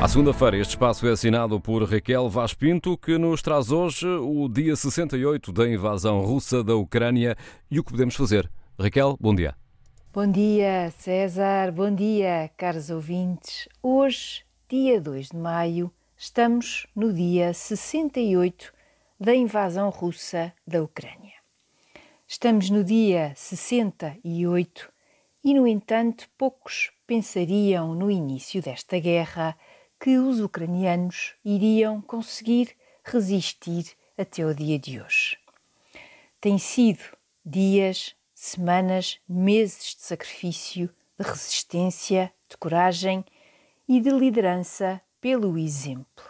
À segunda-feira, este espaço é assinado por Raquel Vaz Pinto, que nos traz hoje o dia 68 da invasão russa da Ucrânia e o que podemos fazer. Raquel, bom dia. Bom dia, César. Bom dia, caros ouvintes. Hoje, dia 2 de maio, estamos no dia 68 da invasão russa da Ucrânia. Estamos no dia 68 e, no entanto, poucos pensariam no início desta guerra que os ucranianos iriam conseguir resistir até o dia de hoje. Tem sido dias, semanas, meses de sacrifício, de resistência, de coragem e de liderança pelo exemplo,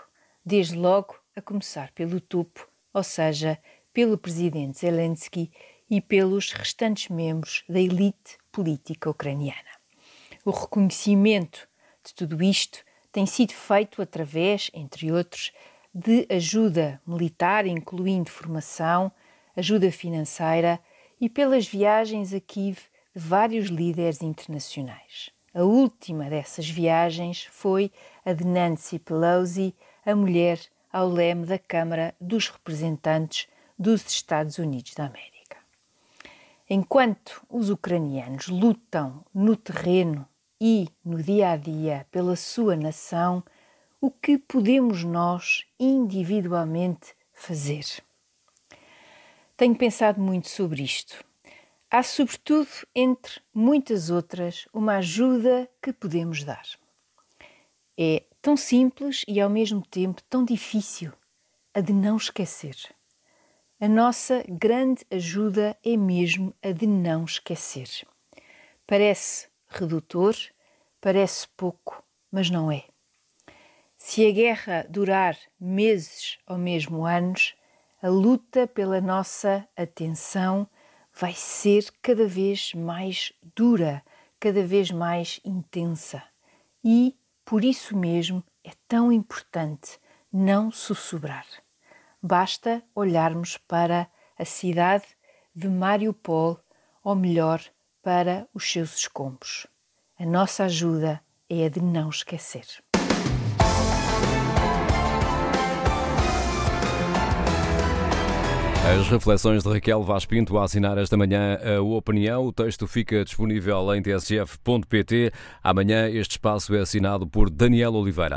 desde logo a começar pelo topo, ou seja, pelo presidente Zelensky e pelos restantes membros da elite política ucraniana. O reconhecimento de tudo isto tem sido feito através, entre outros, de ajuda militar, incluindo formação, ajuda financeira e pelas viagens a Kiev de vários líderes internacionais. A última dessas viagens foi a de Nancy Pelosi, a mulher ao leme da Câmara dos Representantes dos Estados Unidos da América. Enquanto os ucranianos lutam no terreno e no dia a dia pela sua nação, o que podemos nós individualmente fazer? Tenho pensado muito sobre isto. Há, sobretudo, entre muitas outras, uma ajuda que podemos dar. É tão simples e ao mesmo tempo tão difícil a de não esquecer. A nossa grande ajuda é mesmo a de não esquecer. Parece redutor, parece pouco, mas não é. Se a guerra durar meses ou mesmo anos, a luta pela nossa atenção vai ser cada vez mais dura, cada vez mais intensa. E, por isso mesmo, é tão importante não sussurrar. Basta olharmos para a cidade de Mariupol, ou melhor, para os seus escombros. A nossa ajuda é a de não esquecer. As reflexões de Raquel Vaz Pinto a assinar esta manhã a opinião. O texto fica disponível em tsf.pt. Amanhã este espaço é assinado por Daniel Oliveira.